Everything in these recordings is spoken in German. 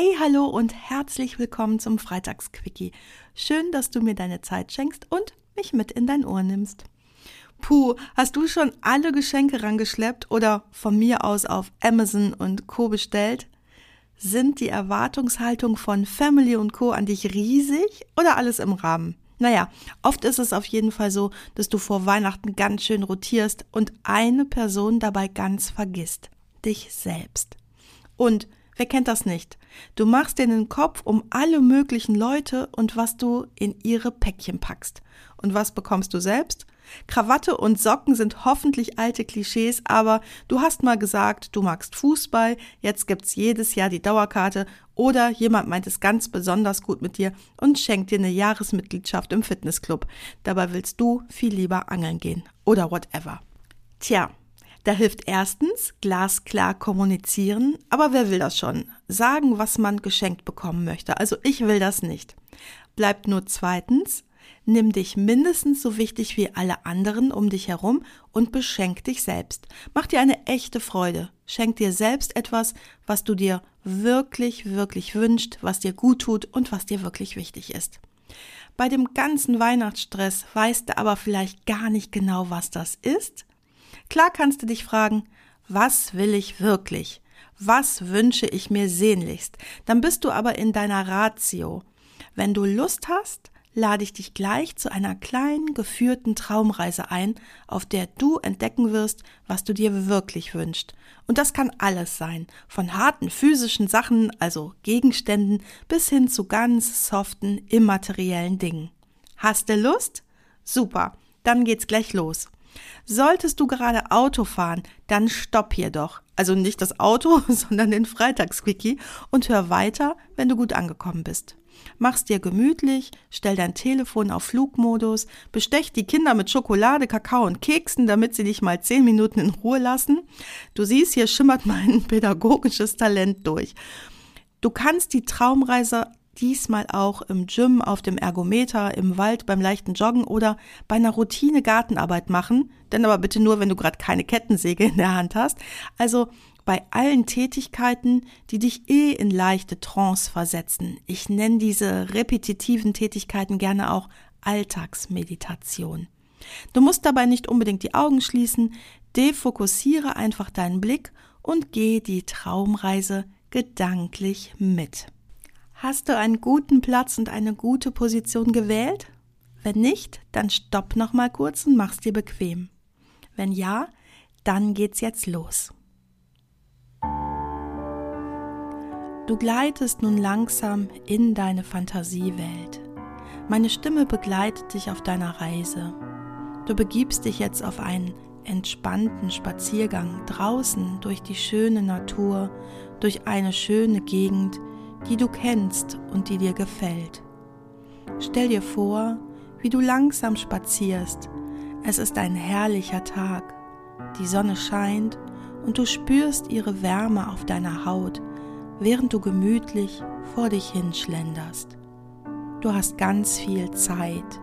Hey, hallo und herzlich willkommen zum Freitagsquickie. Schön, dass du mir deine Zeit schenkst und mich mit in dein Ohr nimmst. Puh, hast du schon alle Geschenke rangeschleppt oder von mir aus auf Amazon und Co bestellt? Sind die Erwartungshaltung von Family und Co an dich riesig oder alles im Rahmen? Naja, oft ist es auf jeden Fall so, dass du vor Weihnachten ganz schön rotierst und eine Person dabei ganz vergisst. Dich selbst. Und Wer kennt das nicht? Du machst dir den Kopf um alle möglichen Leute und was du in ihre Päckchen packst. Und was bekommst du selbst? Krawatte und Socken sind hoffentlich alte Klischees, aber du hast mal gesagt, du magst Fußball, jetzt gibt's jedes Jahr die Dauerkarte oder jemand meint es ganz besonders gut mit dir und schenkt dir eine Jahresmitgliedschaft im Fitnessclub. Dabei willst du viel lieber angeln gehen oder whatever. Tja, da hilft erstens glasklar kommunizieren, aber wer will das schon? Sagen, was man geschenkt bekommen möchte. Also ich will das nicht. Bleibt nur zweitens, nimm dich mindestens so wichtig wie alle anderen um dich herum und beschenk dich selbst. Mach dir eine echte Freude. Schenk dir selbst etwas, was du dir wirklich, wirklich wünscht, was dir gut tut und was dir wirklich wichtig ist. Bei dem ganzen Weihnachtsstress weißt du aber vielleicht gar nicht genau, was das ist Klar kannst du dich fragen, was will ich wirklich? Was wünsche ich mir sehnlichst? Dann bist du aber in deiner Ratio. Wenn du Lust hast, lade ich dich gleich zu einer kleinen geführten Traumreise ein, auf der du entdecken wirst, was du dir wirklich wünschst. Und das kann alles sein, von harten physischen Sachen, also Gegenständen, bis hin zu ganz soften, immateriellen Dingen. Hast du Lust? Super, dann geht's gleich los. Solltest du gerade Auto fahren, dann stopp hier doch. Also nicht das Auto, sondern den Freitagsquickie und hör weiter, wenn du gut angekommen bist. Mach's dir gemütlich, stell dein Telefon auf Flugmodus, bestech die Kinder mit Schokolade, Kakao und Keksen, damit sie dich mal zehn Minuten in Ruhe lassen. Du siehst, hier schimmert mein pädagogisches Talent durch. Du kannst die Traumreise diesmal auch im Gym, auf dem Ergometer, im Wald, beim leichten Joggen oder bei einer Routine Gartenarbeit machen, denn aber bitte nur, wenn du gerade keine Kettensäge in der Hand hast. Also bei allen Tätigkeiten, die dich eh in leichte Trance versetzen. Ich nenne diese repetitiven Tätigkeiten gerne auch Alltagsmeditation. Du musst dabei nicht unbedingt die Augen schließen, defokussiere einfach deinen Blick und geh die Traumreise gedanklich mit. Hast du einen guten Platz und eine gute Position gewählt? Wenn nicht, dann stopp noch mal kurz und mach's dir bequem. Wenn ja, dann geht's jetzt los. Du gleitest nun langsam in deine Fantasiewelt. Meine Stimme begleitet dich auf deiner Reise. Du begibst dich jetzt auf einen entspannten Spaziergang draußen durch die schöne Natur, durch eine schöne Gegend, die du kennst und die dir gefällt. Stell dir vor, wie du langsam spazierst. Es ist ein herrlicher Tag. Die Sonne scheint und du spürst ihre Wärme auf deiner Haut, während du gemütlich vor dich hinschlenderst. Du hast ganz viel Zeit.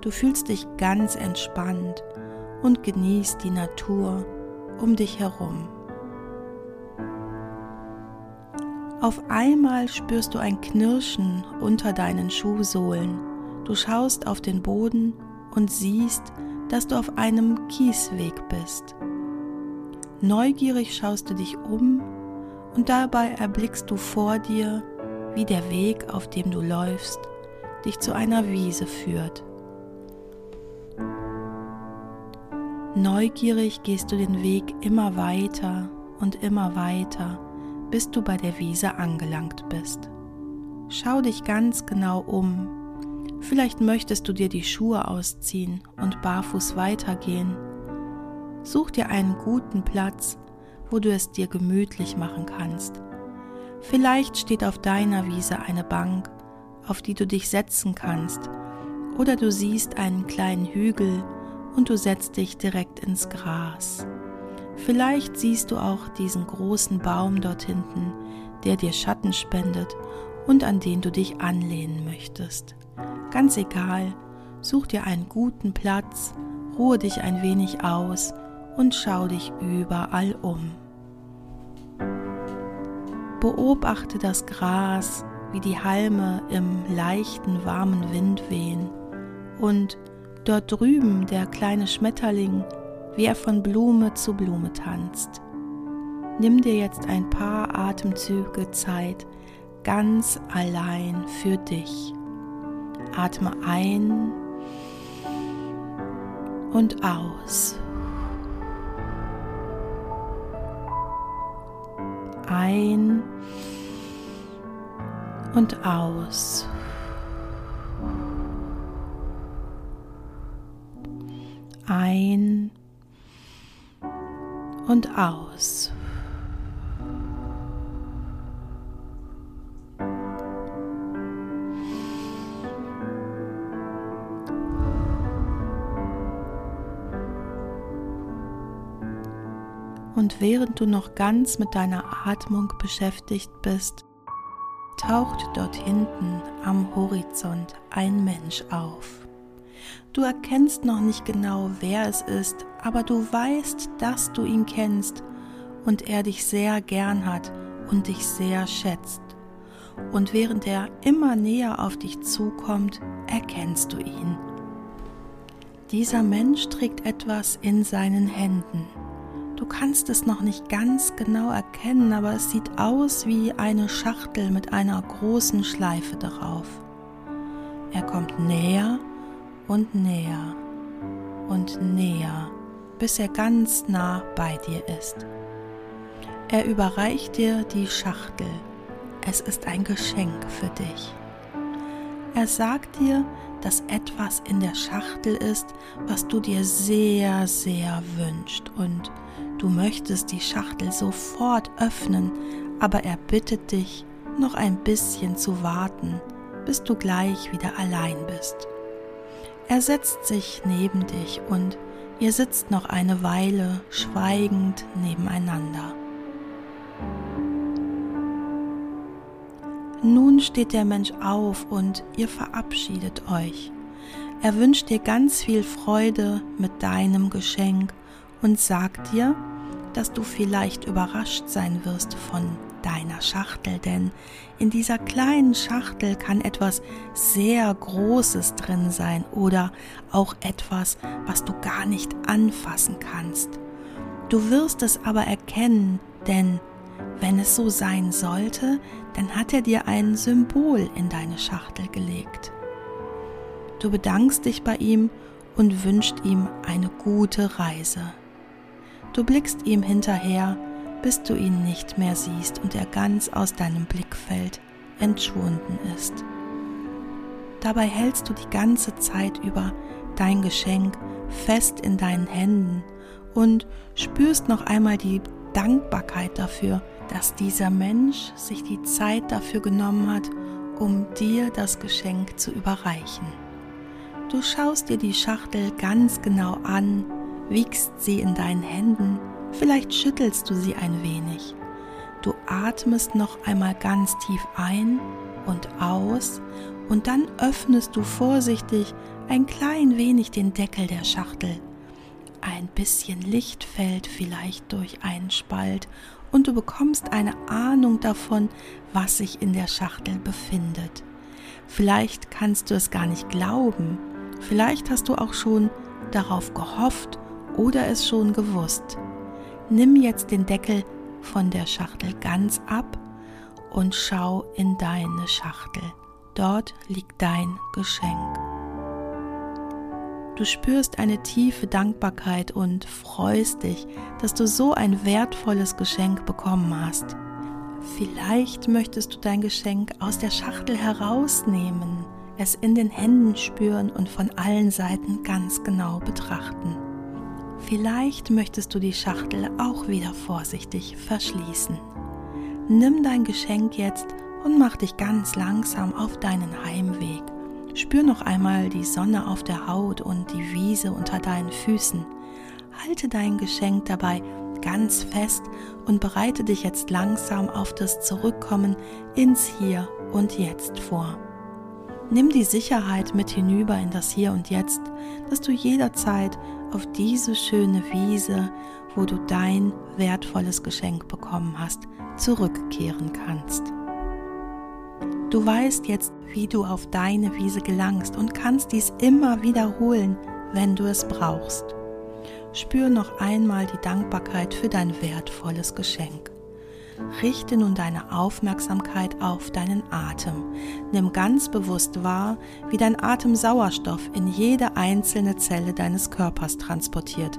Du fühlst dich ganz entspannt und genießt die Natur um dich herum. Auf einmal spürst du ein Knirschen unter deinen Schuhsohlen. Du schaust auf den Boden und siehst, dass du auf einem Kiesweg bist. Neugierig schaust du dich um und dabei erblickst du vor dir, wie der Weg, auf dem du läufst, dich zu einer Wiese führt. Neugierig gehst du den Weg immer weiter und immer weiter bis du bei der Wiese angelangt bist. Schau dich ganz genau um. Vielleicht möchtest du dir die Schuhe ausziehen und barfuß weitergehen. Such dir einen guten Platz, wo du es dir gemütlich machen kannst. Vielleicht steht auf deiner Wiese eine Bank, auf die du dich setzen kannst, Oder du siehst einen kleinen Hügel und du setzt dich direkt ins Gras. Vielleicht siehst du auch diesen großen Baum dort hinten, der dir Schatten spendet und an den du dich anlehnen möchtest. Ganz egal, such dir einen guten Platz, ruhe dich ein wenig aus und schau dich überall um. Beobachte das Gras, wie die Halme im leichten, warmen Wind wehen und dort drüben der kleine Schmetterling, wie er von Blume zu Blume tanzt. Nimm dir jetzt ein paar Atemzüge Zeit ganz allein für dich. Atme ein und aus. Ein und aus. Ein und aus. Und während du noch ganz mit deiner Atmung beschäftigt bist, taucht dort hinten am Horizont ein Mensch auf. Du erkennst noch nicht genau, wer es ist, aber du weißt, dass du ihn kennst und er dich sehr gern hat und dich sehr schätzt. Und während er immer näher auf dich zukommt, erkennst du ihn. Dieser Mensch trägt etwas in seinen Händen. Du kannst es noch nicht ganz genau erkennen, aber es sieht aus wie eine Schachtel mit einer großen Schleife darauf. Er kommt näher und näher und näher, bis er ganz nah bei dir ist. Er überreicht dir die Schachtel. Es ist ein Geschenk für dich. Er sagt dir, dass etwas in der Schachtel ist, was du dir sehr, sehr wünscht und du möchtest die Schachtel sofort öffnen, aber er bittet dich, noch ein bisschen zu warten, bis du gleich wieder allein bist. Er setzt sich neben dich und ihr sitzt noch eine Weile schweigend nebeneinander. Nun steht der Mensch auf und ihr verabschiedet euch. Er wünscht dir ganz viel Freude mit deinem Geschenk und sagt dir, dass du vielleicht überrascht sein wirst von deiner Schachtel, denn in dieser kleinen Schachtel kann etwas sehr Großes drin sein oder auch etwas, was du gar nicht anfassen kannst. Du wirst es aber erkennen, denn wenn es so sein sollte, dann hat er dir ein Symbol in deine Schachtel gelegt. Du bedankst dich bei ihm und wünscht ihm eine gute Reise. Du blickst ihm hinterher bis du ihn nicht mehr siehst und er ganz aus deinem Blickfeld entschwunden ist. Dabei hältst du die ganze Zeit über dein Geschenk fest in deinen Händen und spürst noch einmal die Dankbarkeit dafür, dass dieser Mensch sich die Zeit dafür genommen hat, um dir das Geschenk zu überreichen. Du schaust dir die Schachtel ganz genau an, wiegst sie in deinen Händen Vielleicht schüttelst du sie ein wenig. Du atmest noch einmal ganz tief ein und aus und dann öffnest du vorsichtig ein klein wenig den Deckel der Schachtel. Ein bisschen Licht fällt vielleicht durch einen Spalt und du bekommst eine Ahnung davon, was sich in der Schachtel befindet. Vielleicht kannst du es gar nicht glauben, vielleicht hast du auch schon darauf gehofft oder es schon gewusst. Nimm jetzt den Deckel von der Schachtel ganz ab und schau in deine Schachtel. Dort liegt dein Geschenk. Du spürst eine tiefe Dankbarkeit und freust dich, dass du so ein wertvolles Geschenk bekommen hast. Vielleicht möchtest du dein Geschenk aus der Schachtel herausnehmen, es in den Händen spüren und von allen Seiten ganz genau betrachten. Vielleicht möchtest du die Schachtel auch wieder vorsichtig verschließen. Nimm dein Geschenk jetzt und mach dich ganz langsam auf deinen Heimweg. Spür noch einmal die Sonne auf der Haut und die Wiese unter deinen Füßen. Halte dein Geschenk dabei ganz fest und bereite dich jetzt langsam auf das Zurückkommen ins Hier und Jetzt vor. Nimm die Sicherheit mit hinüber in das Hier und Jetzt, dass du jederzeit auf diese schöne Wiese, wo du dein wertvolles Geschenk bekommen hast, zurückkehren kannst. Du weißt jetzt, wie du auf deine Wiese gelangst und kannst dies immer wiederholen, wenn du es brauchst. Spür noch einmal die Dankbarkeit für dein wertvolles Geschenk. Richte nun deine Aufmerksamkeit auf deinen Atem. Nimm ganz bewusst wahr, wie dein Atem Sauerstoff in jede einzelne Zelle deines Körpers transportiert.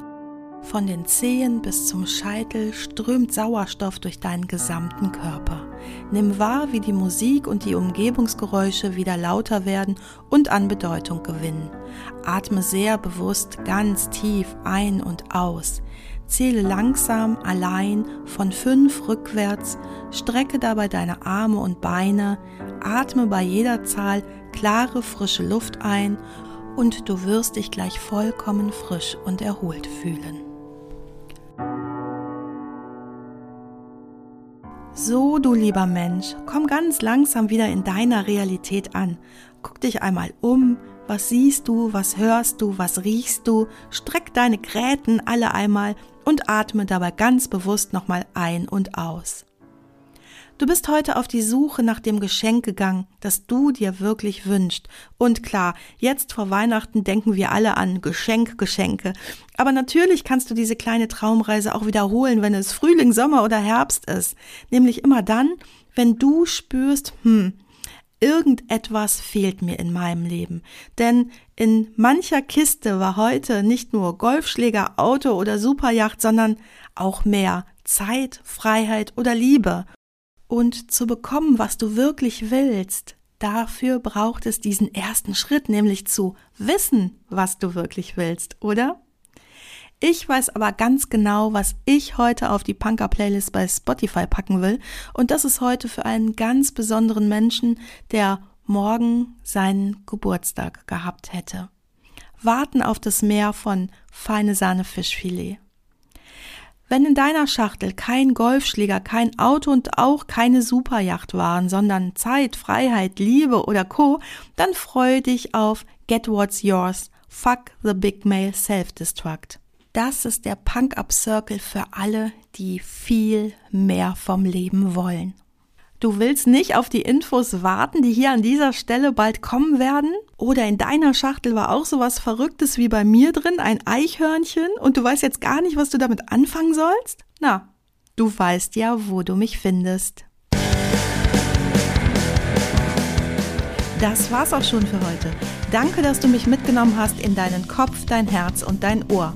Von den Zehen bis zum Scheitel strömt Sauerstoff durch deinen gesamten Körper. Nimm wahr, wie die Musik und die Umgebungsgeräusche wieder lauter werden und an Bedeutung gewinnen. Atme sehr bewusst ganz tief ein und aus. Zähle langsam allein von fünf rückwärts, strecke dabei deine Arme und Beine, atme bei jeder Zahl klare, frische Luft ein und du wirst dich gleich vollkommen frisch und erholt fühlen. So, du lieber Mensch, komm ganz langsam wieder in deiner Realität an. Guck dich einmal um, was siehst du, was hörst du, was riechst du? Streck deine Gräten alle einmal und atme dabei ganz bewusst nochmal ein und aus. Du bist heute auf die Suche nach dem Geschenk gegangen, das du dir wirklich wünschst. Und klar, jetzt vor Weihnachten denken wir alle an Geschenk, Geschenke. Aber natürlich kannst du diese kleine Traumreise auch wiederholen, wenn es Frühling, Sommer oder Herbst ist. Nämlich immer dann, wenn du spürst, hm, irgendetwas fehlt mir in meinem Leben. Denn in mancher Kiste war heute nicht nur Golfschläger, Auto oder Superjacht, sondern auch mehr Zeit, Freiheit oder Liebe. Und zu bekommen, was du wirklich willst, dafür braucht es diesen ersten Schritt, nämlich zu wissen, was du wirklich willst, oder? Ich weiß aber ganz genau, was ich heute auf die Punker-Playlist bei Spotify packen will. Und das ist heute für einen ganz besonderen Menschen, der morgen seinen Geburtstag gehabt hätte. Warten auf das Meer von feine Sahne Fischfilet. Wenn in deiner Schachtel kein Golfschläger, kein Auto und auch keine Superjacht waren, sondern Zeit, Freiheit, Liebe oder Co., dann freue dich auf Get What's Yours, Fuck the Big Male Self-Destruct. Das ist der Punk-Up-Circle für alle, die viel mehr vom Leben wollen. Du willst nicht auf die Infos warten, die hier an dieser Stelle bald kommen werden? Oder in deiner Schachtel war auch sowas Verrücktes wie bei mir drin, ein Eichhörnchen, und du weißt jetzt gar nicht, was du damit anfangen sollst? Na, du weißt ja, wo du mich findest. Das war's auch schon für heute. Danke, dass du mich mitgenommen hast in deinen Kopf, dein Herz und dein Ohr.